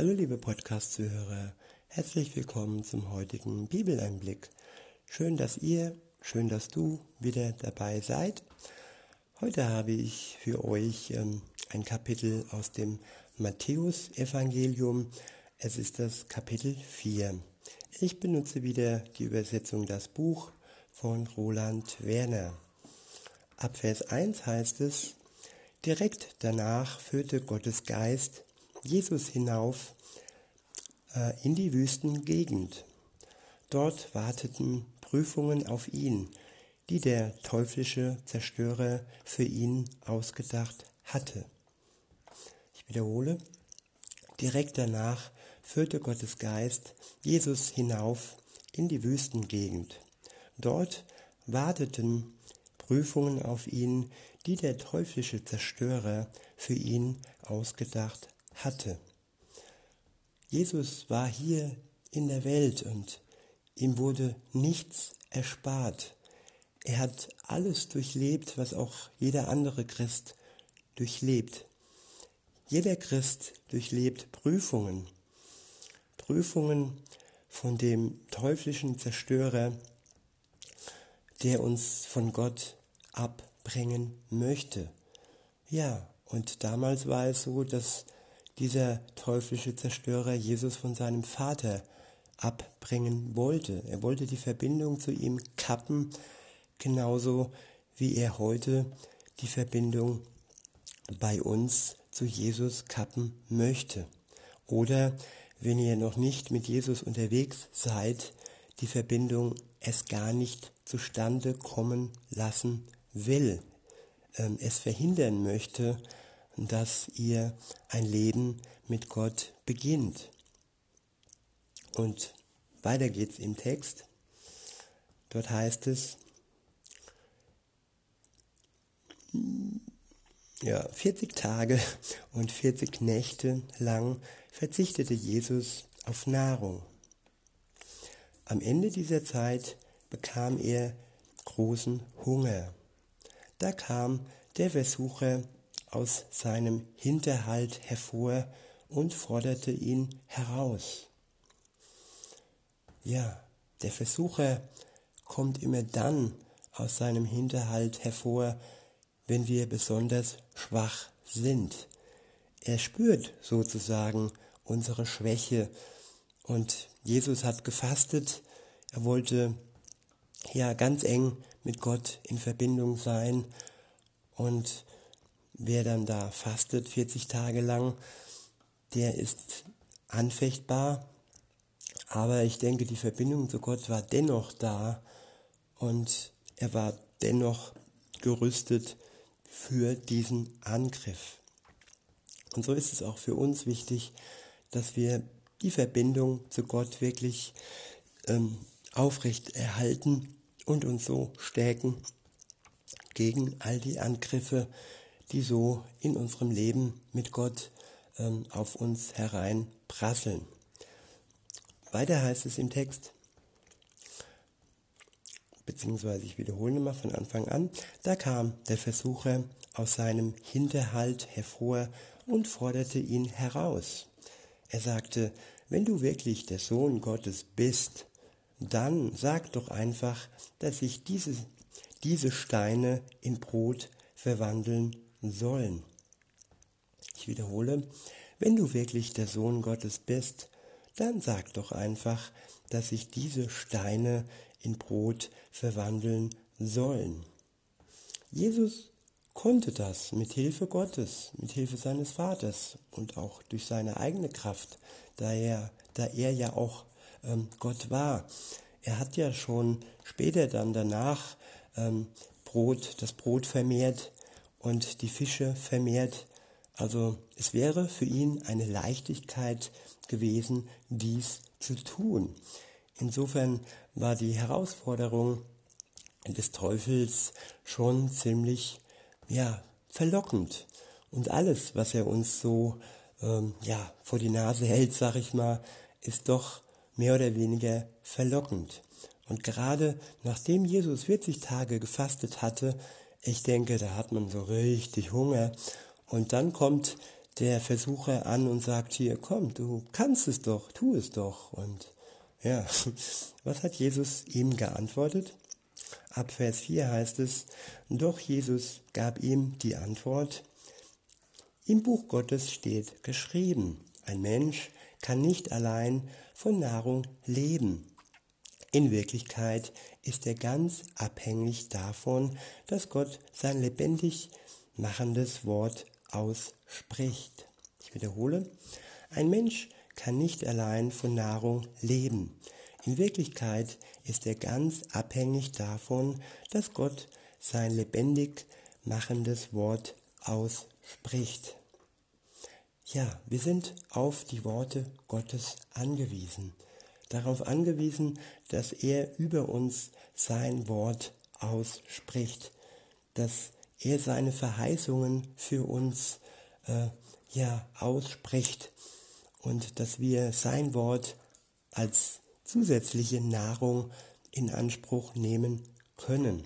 Hallo liebe Podcast-Zuhörer, herzlich willkommen zum heutigen Bibeleinblick. Schön, dass ihr, schön, dass du wieder dabei seid. Heute habe ich für euch ähm, ein Kapitel aus dem Matthäus-Evangelium. Es ist das Kapitel 4. Ich benutze wieder die Übersetzung Das Buch von Roland Werner. Ab Vers 1 heißt es, direkt danach führte Gottes Geist Jesus hinauf äh, in die Wüstengegend. Dort warteten Prüfungen auf ihn, die der teuflische Zerstörer für ihn ausgedacht hatte. Ich wiederhole, direkt danach führte Gottes Geist Jesus hinauf in die Wüstengegend. Dort warteten Prüfungen auf ihn, die der teuflische Zerstörer für ihn ausgedacht hatte. Jesus war hier in der Welt und ihm wurde nichts erspart. Er hat alles durchlebt, was auch jeder andere Christ durchlebt. Jeder Christ durchlebt Prüfungen. Prüfungen von dem teuflischen Zerstörer, der uns von Gott abbringen möchte. Ja, und damals war es so, dass dieser teuflische Zerstörer Jesus von seinem Vater abbringen wollte. Er wollte die Verbindung zu ihm kappen, genauso wie er heute die Verbindung bei uns zu Jesus kappen möchte. Oder wenn ihr noch nicht mit Jesus unterwegs seid, die Verbindung es gar nicht zustande kommen lassen will, ähm, es verhindern möchte, dass ihr ein Leben mit Gott beginnt. Und weiter geht's im Text. Dort heißt es, ja, 40 Tage und 40 Nächte lang verzichtete Jesus auf Nahrung. Am Ende dieser Zeit bekam er großen Hunger. Da kam der Versucher aus seinem Hinterhalt hervor und forderte ihn heraus. Ja, der Versucher kommt immer dann aus seinem Hinterhalt hervor, wenn wir besonders schwach sind. Er spürt sozusagen unsere Schwäche und Jesus hat gefastet. Er wollte ja ganz eng mit Gott in Verbindung sein und wer dann da fastet 40 Tage lang, der ist anfechtbar. Aber ich denke, die Verbindung zu Gott war dennoch da und er war dennoch gerüstet für diesen Angriff. Und so ist es auch für uns wichtig, dass wir die Verbindung zu Gott wirklich ähm, aufrecht erhalten und uns so stärken gegen all die Angriffe, die so in unserem Leben mit Gott ähm, auf uns hereinprasseln. Weiter heißt es im Text, beziehungsweise ich wiederhole mal von Anfang an, da kam der Versucher aus seinem Hinterhalt hervor und forderte ihn heraus. Er sagte, wenn du wirklich der Sohn Gottes bist, dann sag doch einfach, dass sich diese, diese Steine in Brot verwandeln sollen. Ich wiederhole, wenn du wirklich der Sohn Gottes bist, dann sag doch einfach, dass sich diese Steine in Brot verwandeln sollen. Jesus konnte das mit Hilfe Gottes, mit Hilfe seines Vaters und auch durch seine eigene Kraft, da er, da er ja auch ähm, Gott war. Er hat ja schon später dann danach ähm, Brot, das Brot vermehrt und die Fische vermehrt. Also es wäre für ihn eine Leichtigkeit gewesen, dies zu tun. Insofern war die Herausforderung des Teufels schon ziemlich ja, verlockend. Und alles, was er uns so ähm, ja, vor die Nase hält, sag ich mal, ist doch mehr oder weniger verlockend. Und gerade nachdem Jesus 40 Tage gefastet hatte, ich denke, da hat man so richtig Hunger. Und dann kommt der Versucher an und sagt hier, komm, du kannst es doch, tu es doch. Und ja, was hat Jesus ihm geantwortet? Ab Vers 4 heißt es, doch Jesus gab ihm die Antwort, im Buch Gottes steht geschrieben, ein Mensch kann nicht allein von Nahrung leben. In Wirklichkeit ist er ganz abhängig davon, dass Gott sein lebendig machendes Wort ausspricht. Ich wiederhole, ein Mensch kann nicht allein von Nahrung leben. In Wirklichkeit ist er ganz abhängig davon, dass Gott sein lebendig machendes Wort ausspricht. Ja, wir sind auf die Worte Gottes angewiesen. Darauf angewiesen, dass er über uns sein Wort ausspricht, dass er seine Verheißungen für uns äh, ja ausspricht und dass wir sein Wort als zusätzliche Nahrung in Anspruch nehmen können.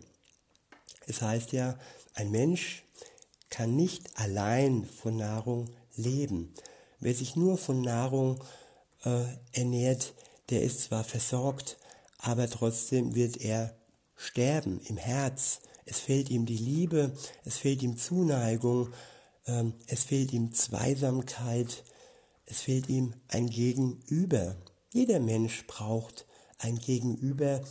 Es heißt ja, ein Mensch kann nicht allein von Nahrung leben. Wer sich nur von Nahrung äh, ernährt, der ist zwar versorgt, aber trotzdem wird er sterben im Herz. Es fehlt ihm die Liebe, es fehlt ihm Zuneigung, ähm, es fehlt ihm Zweisamkeit, es fehlt ihm ein Gegenüber. Jeder Mensch braucht ein Gegenüber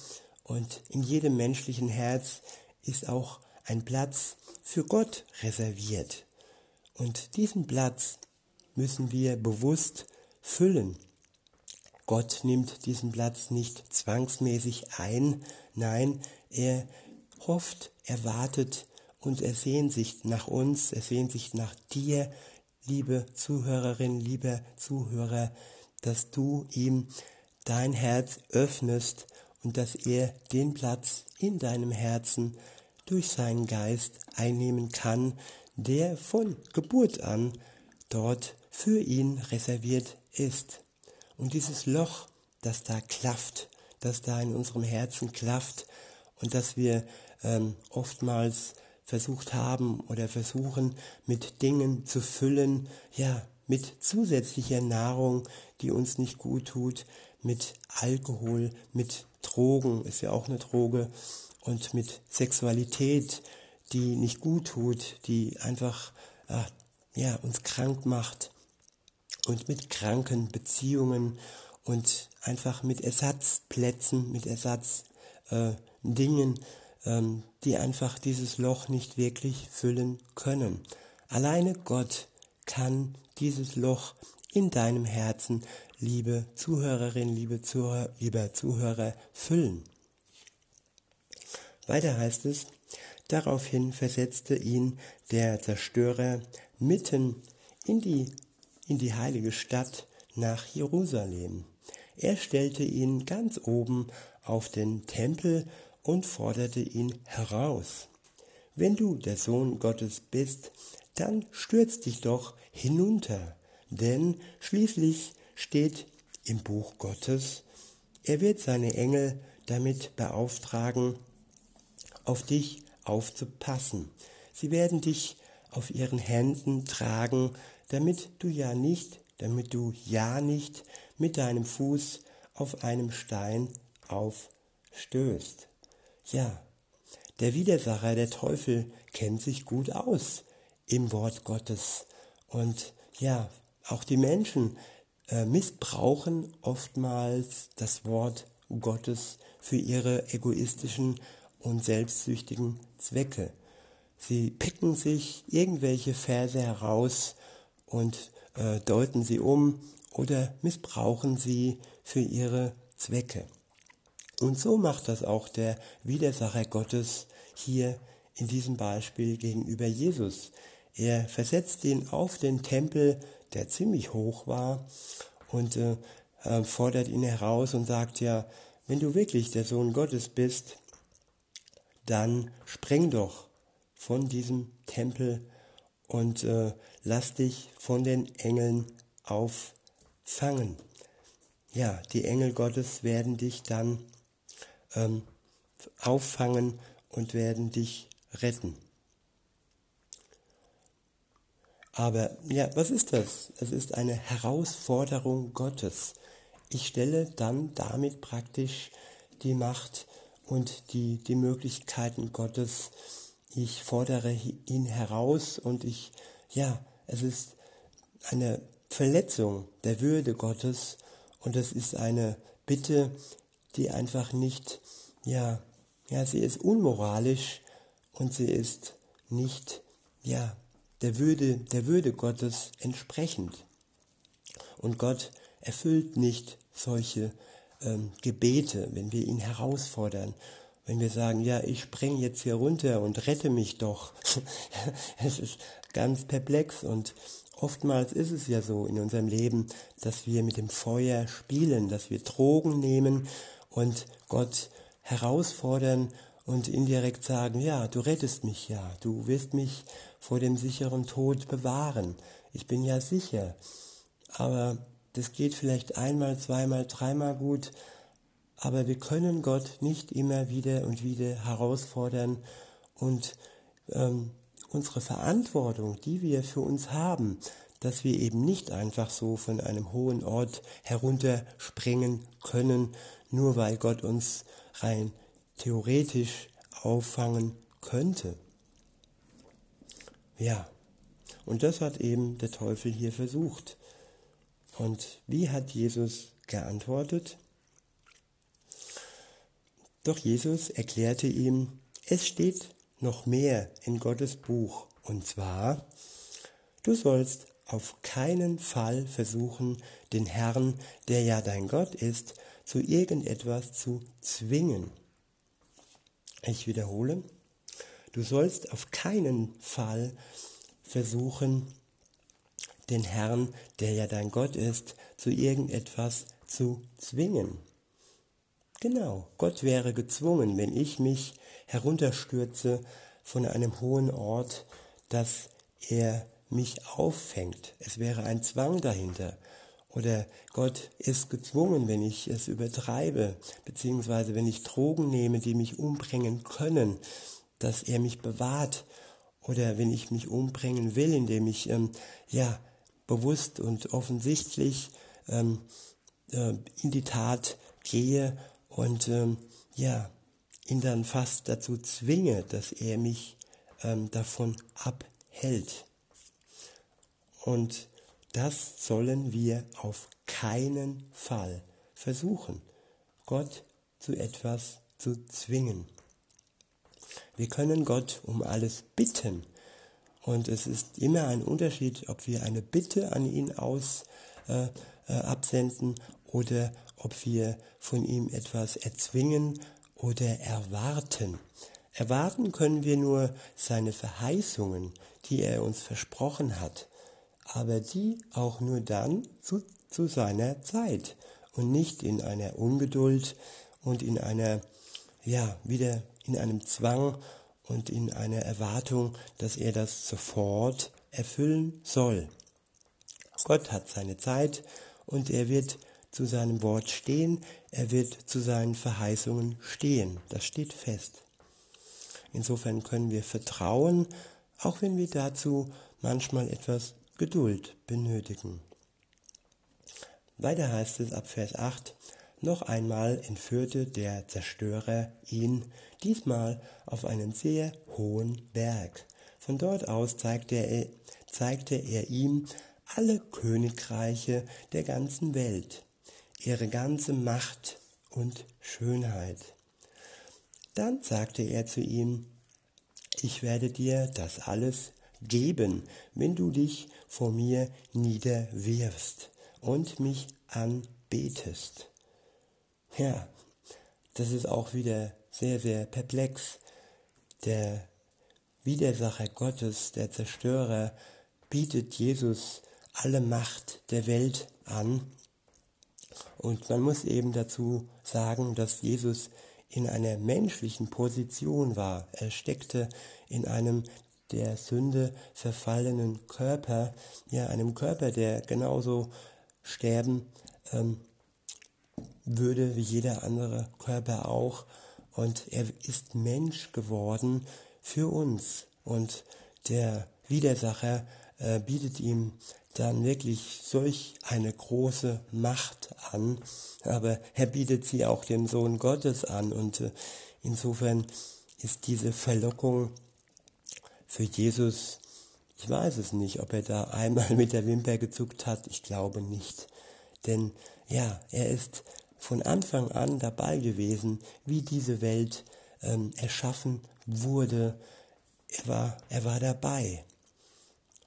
und in jedem menschlichen Herz ist auch ein Platz für Gott reserviert. Und diesen Platz müssen wir bewusst füllen. Gott nimmt diesen Platz nicht zwangsmäßig ein, nein, er hofft, er wartet und er sehnt sich nach uns, er sehnt sich nach dir, liebe Zuhörerin, lieber Zuhörer, dass du ihm dein Herz öffnest und dass er den Platz in deinem Herzen durch seinen Geist einnehmen kann, der von Geburt an dort für ihn reserviert ist. Und dieses Loch, das da klafft, das da in unserem Herzen klafft und das wir ähm, oftmals versucht haben oder versuchen mit Dingen zu füllen, ja, mit zusätzlicher Nahrung, die uns nicht gut tut, mit Alkohol, mit Drogen, ist ja auch eine Droge, und mit Sexualität, die nicht gut tut, die einfach äh, ja, uns krank macht und mit kranken Beziehungen und einfach mit Ersatzplätzen, mit Ersatzdingen, äh, ähm, die einfach dieses Loch nicht wirklich füllen können. Alleine Gott kann dieses Loch in deinem Herzen, liebe Zuhörerin, liebe Zuhörer, lieber Zuhörer, füllen. Weiter heißt es, daraufhin versetzte ihn der Zerstörer mitten in die, in die heilige Stadt nach Jerusalem. Er stellte ihn ganz oben auf den Tempel und forderte ihn heraus. Wenn du der Sohn Gottes bist, dann stürz dich doch hinunter, denn schließlich steht im Buch Gottes, er wird seine Engel damit beauftragen, auf dich aufzupassen. Sie werden dich auf ihren Händen tragen, damit du ja nicht, damit du ja nicht mit deinem Fuß auf einem Stein aufstößt. Ja, der Widersacher, der Teufel, kennt sich gut aus im Wort Gottes. Und ja, auch die Menschen äh, missbrauchen oftmals das Wort Gottes für ihre egoistischen und selbstsüchtigen Zwecke. Sie picken sich irgendwelche Verse heraus und äh, deuten sie um oder missbrauchen sie für ihre Zwecke. Und so macht das auch der Widersacher Gottes hier in diesem Beispiel gegenüber Jesus. Er versetzt ihn auf den Tempel, der ziemlich hoch war, und äh, äh fordert ihn heraus und sagt ja, wenn du wirklich der Sohn Gottes bist, dann spring doch von diesem Tempel und äh, lass dich von den Engeln auffangen. Ja, die Engel Gottes werden dich dann ähm, auffangen und werden dich retten. Aber ja, was ist das? Es ist eine Herausforderung Gottes. Ich stelle dann damit praktisch die Macht und die, die Möglichkeiten Gottes. Ich fordere ihn heraus und ich, ja, es ist eine Verletzung der Würde Gottes und es ist eine Bitte, die einfach nicht, ja, ja, sie ist unmoralisch und sie ist nicht, ja, der Würde, der Würde Gottes entsprechend. Und Gott erfüllt nicht solche ähm, Gebete, wenn wir ihn herausfordern, wenn wir sagen, ja, ich spring jetzt hier runter und rette mich doch. es ist ganz perplex und oftmals ist es ja so in unserem Leben, dass wir mit dem Feuer spielen, dass wir Drogen nehmen und Gott herausfordern und indirekt sagen, ja, du rettest mich ja, du wirst mich vor dem sicheren Tod bewahren. Ich bin ja sicher. Aber das geht vielleicht einmal, zweimal, dreimal gut, aber wir können Gott nicht immer wieder und wieder herausfordern und ähm, unsere Verantwortung, die wir für uns haben, dass wir eben nicht einfach so von einem hohen Ort herunterspringen können, nur weil Gott uns rein theoretisch auffangen könnte. Ja, und das hat eben der Teufel hier versucht. Und wie hat Jesus geantwortet? Doch Jesus erklärte ihm, es steht noch mehr in Gottes Buch, und zwar, du sollst auf keinen Fall versuchen, den Herrn, der ja dein Gott ist, zu irgendetwas zu zwingen. Ich wiederhole, du sollst auf keinen Fall versuchen, den Herrn, der ja dein Gott ist, zu irgendetwas zu zwingen. Genau, Gott wäre gezwungen, wenn ich mich herunterstürze von einem hohen Ort, dass er mich auffängt. Es wäre ein Zwang dahinter. Oder Gott ist gezwungen, wenn ich es übertreibe, beziehungsweise wenn ich Drogen nehme, die mich umbringen können, dass er mich bewahrt. Oder wenn ich mich umbringen will, indem ich ähm, ja bewusst und offensichtlich ähm, äh, in die Tat gehe und ähm, ja, ihn dann fast dazu zwinge, dass er mich ähm, davon abhält. Und das sollen wir auf keinen Fall versuchen, Gott zu etwas zu zwingen. Wir können Gott um alles bitten. Und es ist immer ein Unterschied, ob wir eine Bitte an ihn aus äh, äh, absenden oder ob wir von ihm etwas erzwingen oder erwarten. Erwarten können wir nur seine Verheißungen, die er uns versprochen hat, aber die auch nur dann zu, zu seiner Zeit und nicht in einer Ungeduld und in einer, ja, wieder in einem Zwang und in einer Erwartung, dass er das sofort erfüllen soll. Gott hat seine Zeit und er wird zu seinem Wort stehen, er wird zu seinen Verheißungen stehen. Das steht fest. Insofern können wir vertrauen, auch wenn wir dazu manchmal etwas Geduld benötigen. Weiter heißt es ab Vers 8, noch einmal entführte der Zerstörer ihn, diesmal auf einen sehr hohen Berg. Von dort aus zeigte er, zeigte er ihm alle Königreiche der ganzen Welt, ihre ganze Macht und Schönheit. Dann sagte er zu ihm, ich werde dir das alles geben, wenn du dich vor mir niederwirfst und mich anbetest. Ja, das ist auch wieder sehr, sehr perplex. Der Widersacher Gottes, der Zerstörer, bietet Jesus alle Macht der Welt an. Und man muss eben dazu sagen, dass Jesus in einer menschlichen Position war. Er steckte in einem der Sünde verfallenen Körper, ja, einem Körper, der genauso sterben ähm, würde wie jeder andere Körper auch. Und er ist Mensch geworden für uns. Und der Widersacher äh, bietet ihm dann wirklich solch eine große Macht an, aber er bietet sie auch dem Sohn Gottes an und äh, insofern ist diese Verlockung für Jesus, ich weiß es nicht, ob er da einmal mit der Wimper gezuckt hat, ich glaube nicht. Denn ja, er ist von Anfang an dabei gewesen, wie diese Welt ähm, erschaffen wurde. Er war, er war dabei.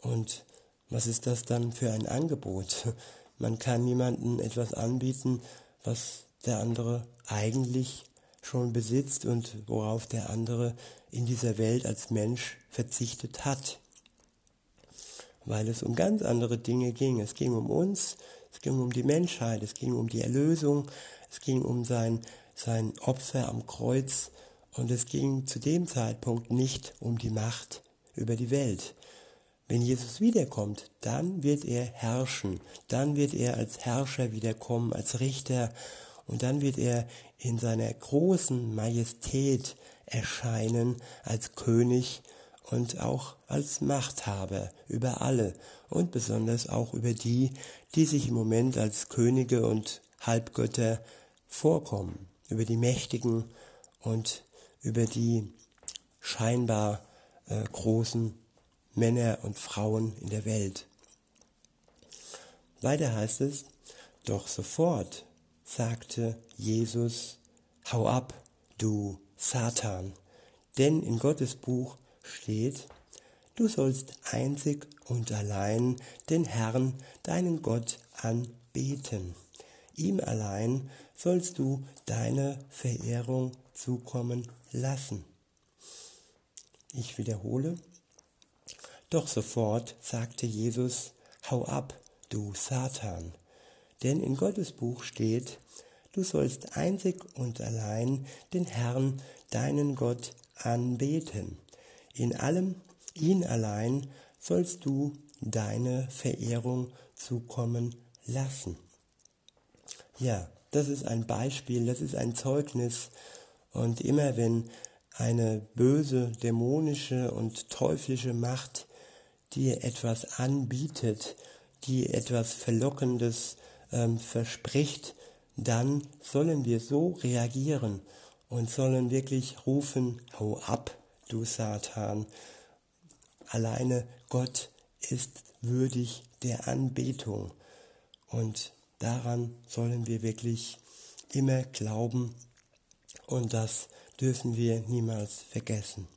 Und was ist das dann für ein Angebot? Man kann niemandem etwas anbieten, was der andere eigentlich schon besitzt und worauf der andere in dieser Welt als Mensch verzichtet hat. Weil es um ganz andere Dinge ging. Es ging um uns, es ging um die Menschheit, es ging um die Erlösung, es ging um sein, sein Opfer am Kreuz und es ging zu dem Zeitpunkt nicht um die Macht über die Welt. Wenn Jesus wiederkommt, dann wird er herrschen, dann wird er als Herrscher wiederkommen, als Richter. Und dann wird er in seiner großen Majestät erscheinen als König und auch als Machthaber über alle. Und besonders auch über die, die sich im Moment als Könige und Halbgötter vorkommen, über die Mächtigen und über die scheinbar äh, großen Männer und Frauen in der Welt. Weiter heißt es, doch sofort sagte Jesus, hau ab, du Satan, denn in Gottes Buch steht, du sollst einzig und allein den Herrn, deinen Gott, anbeten. Ihm allein sollst du deine Verehrung zukommen lassen. Ich wiederhole, doch sofort sagte Jesus, hau ab, du Satan, denn in Gottes Buch steht, du sollst einzig und allein den Herrn, deinen Gott, anbeten. In allem ihn allein sollst du deine Verehrung zukommen lassen. Ja, das ist ein Beispiel, das ist ein Zeugnis. Und immer wenn eine böse, dämonische und teuflische Macht dir etwas anbietet, die etwas Verlockendes ähm, verspricht, dann sollen wir so reagieren und sollen wirklich rufen, hau ab, du Satan. Alleine Gott ist würdig der Anbetung und daran sollen wir wirklich immer glauben und das dürfen wir niemals vergessen.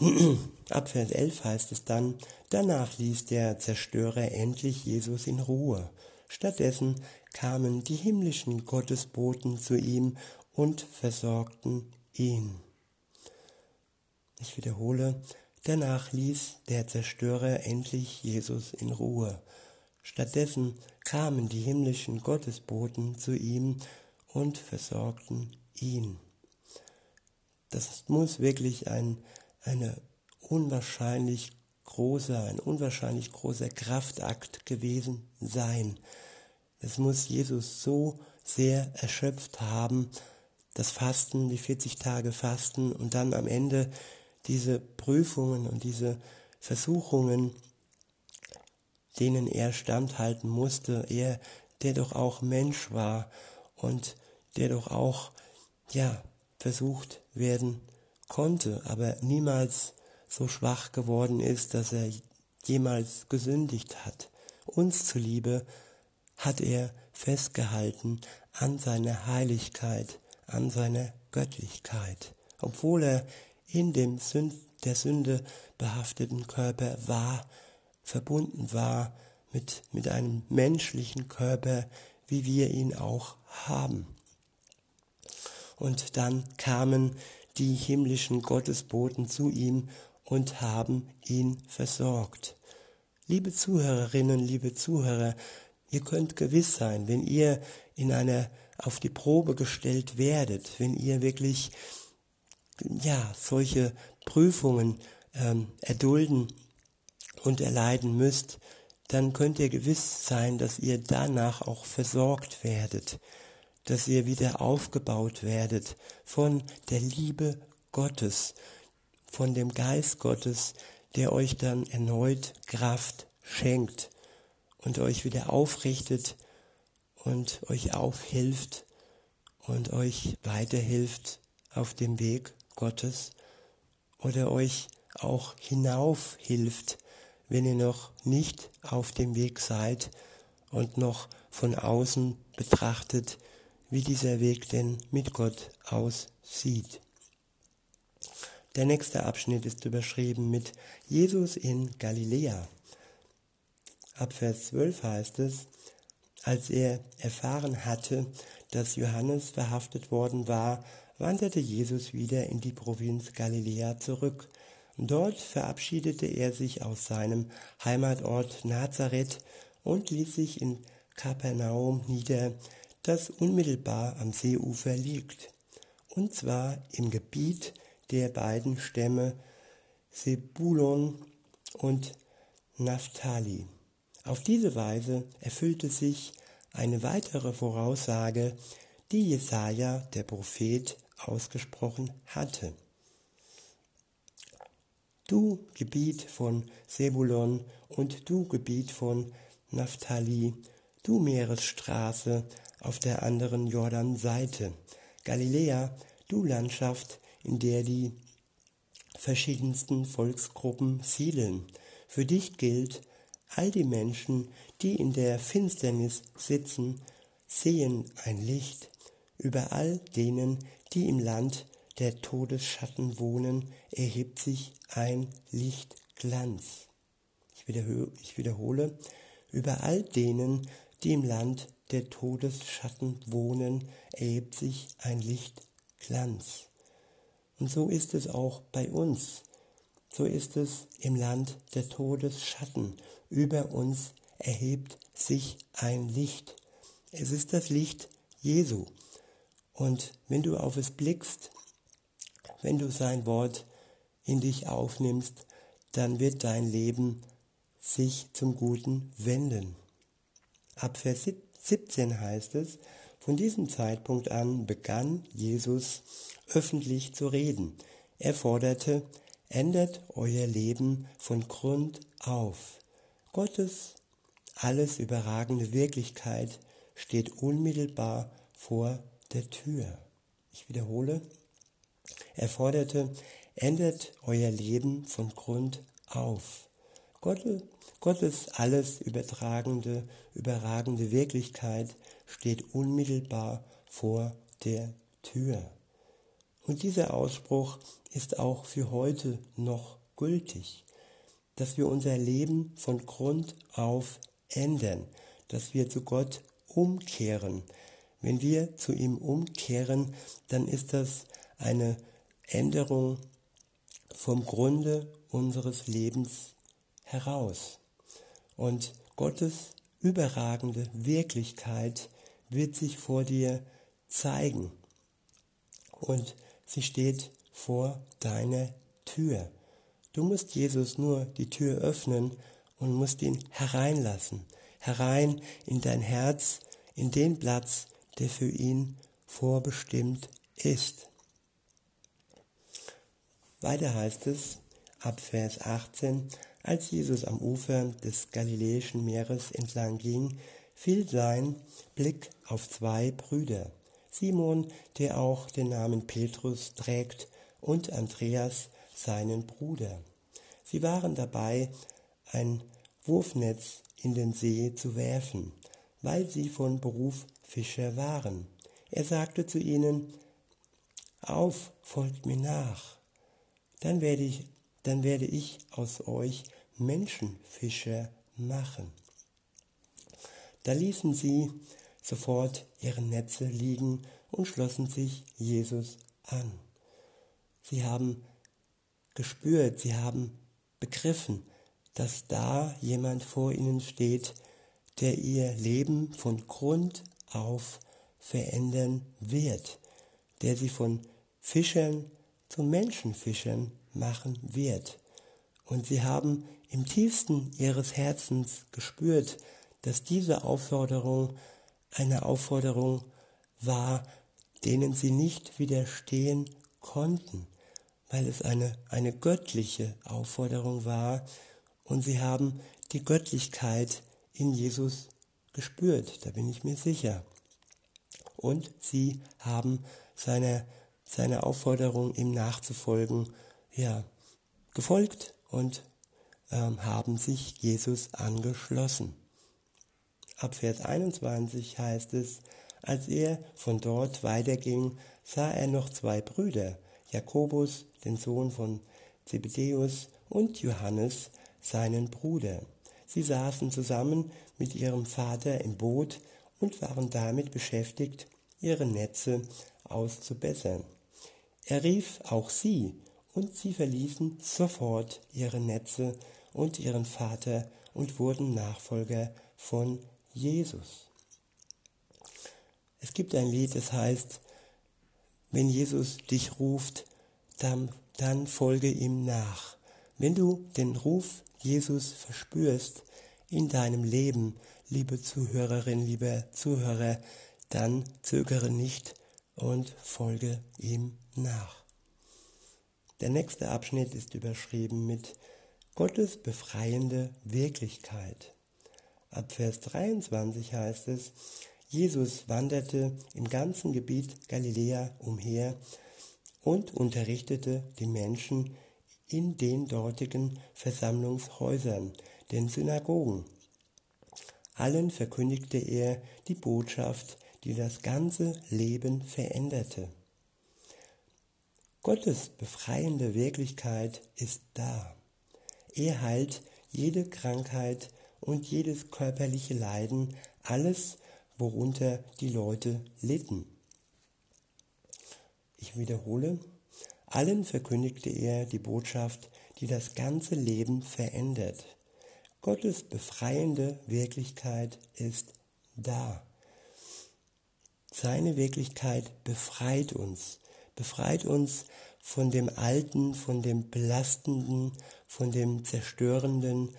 Ab Vers 11 heißt es dann, danach ließ der Zerstörer endlich Jesus in Ruhe. Stattdessen kamen die himmlischen Gottesboten zu ihm und versorgten ihn. Ich wiederhole, danach ließ der Zerstörer endlich Jesus in Ruhe. Stattdessen kamen die himmlischen Gottesboten zu ihm und versorgten ihn. Das muss wirklich ein eine unwahrscheinlich großer, ein unwahrscheinlich großer Kraftakt gewesen sein. Es muss Jesus so sehr erschöpft haben, das Fasten, die 40 Tage Fasten und dann am Ende diese Prüfungen und diese Versuchungen, denen er standhalten musste, er, der doch auch Mensch war und der doch auch, ja, versucht werden konnte, aber niemals so schwach geworden ist, dass er jemals gesündigt hat. Uns zuliebe hat er festgehalten an seiner Heiligkeit, an seiner Göttlichkeit, obwohl er in dem Sünd, der Sünde behafteten Körper war, verbunden war mit, mit einem menschlichen Körper, wie wir ihn auch haben. Und dann kamen die himmlischen Gottesboten zu ihm und haben ihn versorgt. Liebe Zuhörerinnen, liebe Zuhörer, ihr könnt gewiss sein, wenn ihr in einer auf die Probe gestellt werdet, wenn ihr wirklich ja solche Prüfungen ähm, erdulden und erleiden müsst, dann könnt ihr gewiss sein, dass ihr danach auch versorgt werdet dass ihr wieder aufgebaut werdet von der Liebe Gottes, von dem Geist Gottes, der euch dann erneut Kraft schenkt und euch wieder aufrichtet und euch aufhilft und euch weiterhilft auf dem Weg Gottes oder euch auch hinauf hilft, wenn ihr noch nicht auf dem Weg seid und noch von außen betrachtet, wie dieser Weg denn mit Gott aussieht. Der nächste Abschnitt ist überschrieben mit Jesus in Galiläa. Ab Vers 12 heißt es, als er erfahren hatte, dass Johannes verhaftet worden war, wanderte Jesus wieder in die Provinz Galiläa zurück. Dort verabschiedete er sich aus seinem Heimatort Nazareth und ließ sich in Kapernaum nieder, das unmittelbar am Seeufer liegt, und zwar im Gebiet der beiden Stämme Sebulon und Naphtali. Auf diese Weise erfüllte sich eine weitere Voraussage, die Jesaja, der Prophet, ausgesprochen hatte. Du Gebiet von Sebulon und du Gebiet von Naphtali, du Meeresstraße auf der anderen Jordanseite, Galiläa, du Landschaft, in der die verschiedensten Volksgruppen siedeln. Für dich gilt, all die Menschen, die in der Finsternis sitzen, sehen ein Licht. Über all denen, die im Land der Todesschatten wohnen, erhebt sich ein Lichtglanz. Ich wiederhole, über all denen, die im Land der Todesschatten wohnen, erhebt sich ein Lichtglanz. Und so ist es auch bei uns. So ist es im Land der Todesschatten. Über uns erhebt sich ein Licht. Es ist das Licht Jesu. Und wenn du auf es blickst, wenn du sein Wort in dich aufnimmst, dann wird dein Leben sich zum Guten wenden. Ab Vers 17 heißt es, von diesem Zeitpunkt an begann Jesus öffentlich zu reden. Er forderte, ändert euer Leben von Grund auf. Gottes alles überragende Wirklichkeit steht unmittelbar vor der Tür. Ich wiederhole, er forderte, ändert euer Leben von Grund auf. Gottes alles übertragende, überragende Wirklichkeit steht unmittelbar vor der Tür. Und dieser Ausspruch ist auch für heute noch gültig, dass wir unser Leben von Grund auf ändern, dass wir zu Gott umkehren. Wenn wir zu ihm umkehren, dann ist das eine Änderung vom Grunde unseres Lebens heraus. Und Gottes überragende Wirklichkeit wird sich vor dir zeigen. Und sie steht vor deiner Tür. Du musst Jesus nur die Tür öffnen und musst ihn hereinlassen. Herein in dein Herz, in den Platz, der für ihn vorbestimmt ist. Weiter heißt es ab Vers 18, als Jesus am Ufer des Galiläischen Meeres entlang ging, fiel sein Blick auf zwei Brüder, Simon, der auch den Namen Petrus trägt, und Andreas, seinen Bruder. Sie waren dabei, ein Wurfnetz in den See zu werfen, weil sie von Beruf Fischer waren. Er sagte zu ihnen, Auf, folgt mir nach, dann werde ich, dann werde ich aus euch Menschenfischer machen. Da ließen sie sofort ihre Netze liegen und schlossen sich Jesus an. Sie haben gespürt, sie haben begriffen, dass da jemand vor ihnen steht, der ihr Leben von Grund auf verändern wird, der sie von Fischern zu Menschenfischern machen wird. Und sie haben im tiefsten ihres Herzens gespürt, dass diese Aufforderung eine Aufforderung war, denen sie nicht widerstehen konnten, weil es eine, eine göttliche Aufforderung war und sie haben die Göttlichkeit in Jesus gespürt, da bin ich mir sicher. Und sie haben seine, seine Aufforderung, ihm nachzufolgen, ja, gefolgt und ähm, haben sich Jesus angeschlossen. Ab Vers 21 heißt es, als er von dort weiterging, sah er noch zwei Brüder, Jakobus, den Sohn von Zebedäus, und Johannes, seinen Bruder. Sie saßen zusammen mit ihrem Vater im Boot und waren damit beschäftigt, ihre Netze auszubessern. Er rief auch sie, und sie verließen sofort ihre Netze und ihren Vater und wurden Nachfolger von Jesus. Es gibt ein Lied, das heißt, wenn Jesus dich ruft, dann, dann folge ihm nach. Wenn du den Ruf Jesus verspürst in deinem Leben, liebe Zuhörerin, liebe Zuhörer, dann zögere nicht und folge ihm nach. Der nächste Abschnitt ist überschrieben mit Gottes befreiende Wirklichkeit. Ab Vers 23 heißt es, Jesus wanderte im ganzen Gebiet Galiläa umher und unterrichtete die Menschen in den dortigen Versammlungshäusern, den Synagogen. Allen verkündigte er die Botschaft, die das ganze Leben veränderte. Gottes befreiende Wirklichkeit ist da. Er heilt jede Krankheit und jedes körperliche Leiden, alles, worunter die Leute litten. Ich wiederhole, allen verkündigte er die Botschaft, die das ganze Leben verändert. Gottes befreiende Wirklichkeit ist da. Seine Wirklichkeit befreit uns befreit uns von dem Alten, von dem Belastenden, von dem Zerstörenden,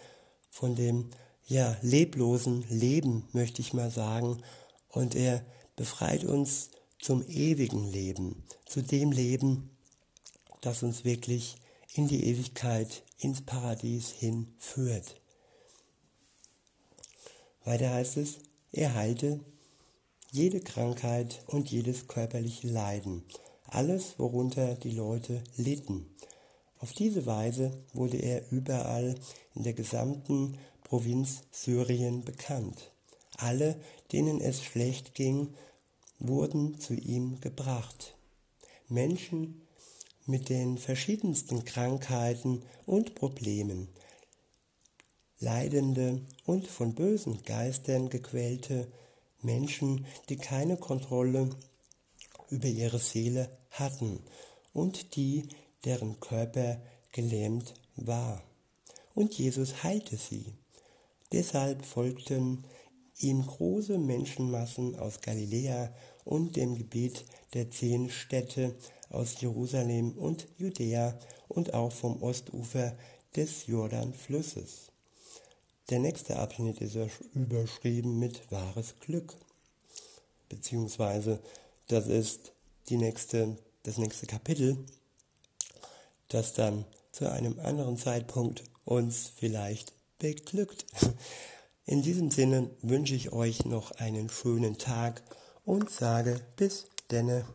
von dem ja, leblosen Leben, möchte ich mal sagen. Und er befreit uns zum ewigen Leben, zu dem Leben, das uns wirklich in die Ewigkeit, ins Paradies hinführt. Weiter heißt es, er heilte jede Krankheit und jedes körperliche Leiden alles, worunter die Leute litten. Auf diese Weise wurde er überall in der gesamten Provinz Syrien bekannt. Alle, denen es schlecht ging, wurden zu ihm gebracht. Menschen mit den verschiedensten Krankheiten und Problemen, Leidende und von bösen Geistern gequälte Menschen, die keine Kontrolle über ihre Seele hatten und die, deren Körper gelähmt war. Und Jesus heilte sie. Deshalb folgten ihm große Menschenmassen aus Galiläa und dem Gebiet der zehn Städte aus Jerusalem und Judäa und auch vom Ostufer des Jordanflusses. Der nächste Abschnitt ist überschrieben mit wahres Glück, beziehungsweise das ist die nächste, das nächste Kapitel, das dann zu einem anderen Zeitpunkt uns vielleicht beglückt. In diesem Sinne wünsche ich euch noch einen schönen Tag und sage bis denne.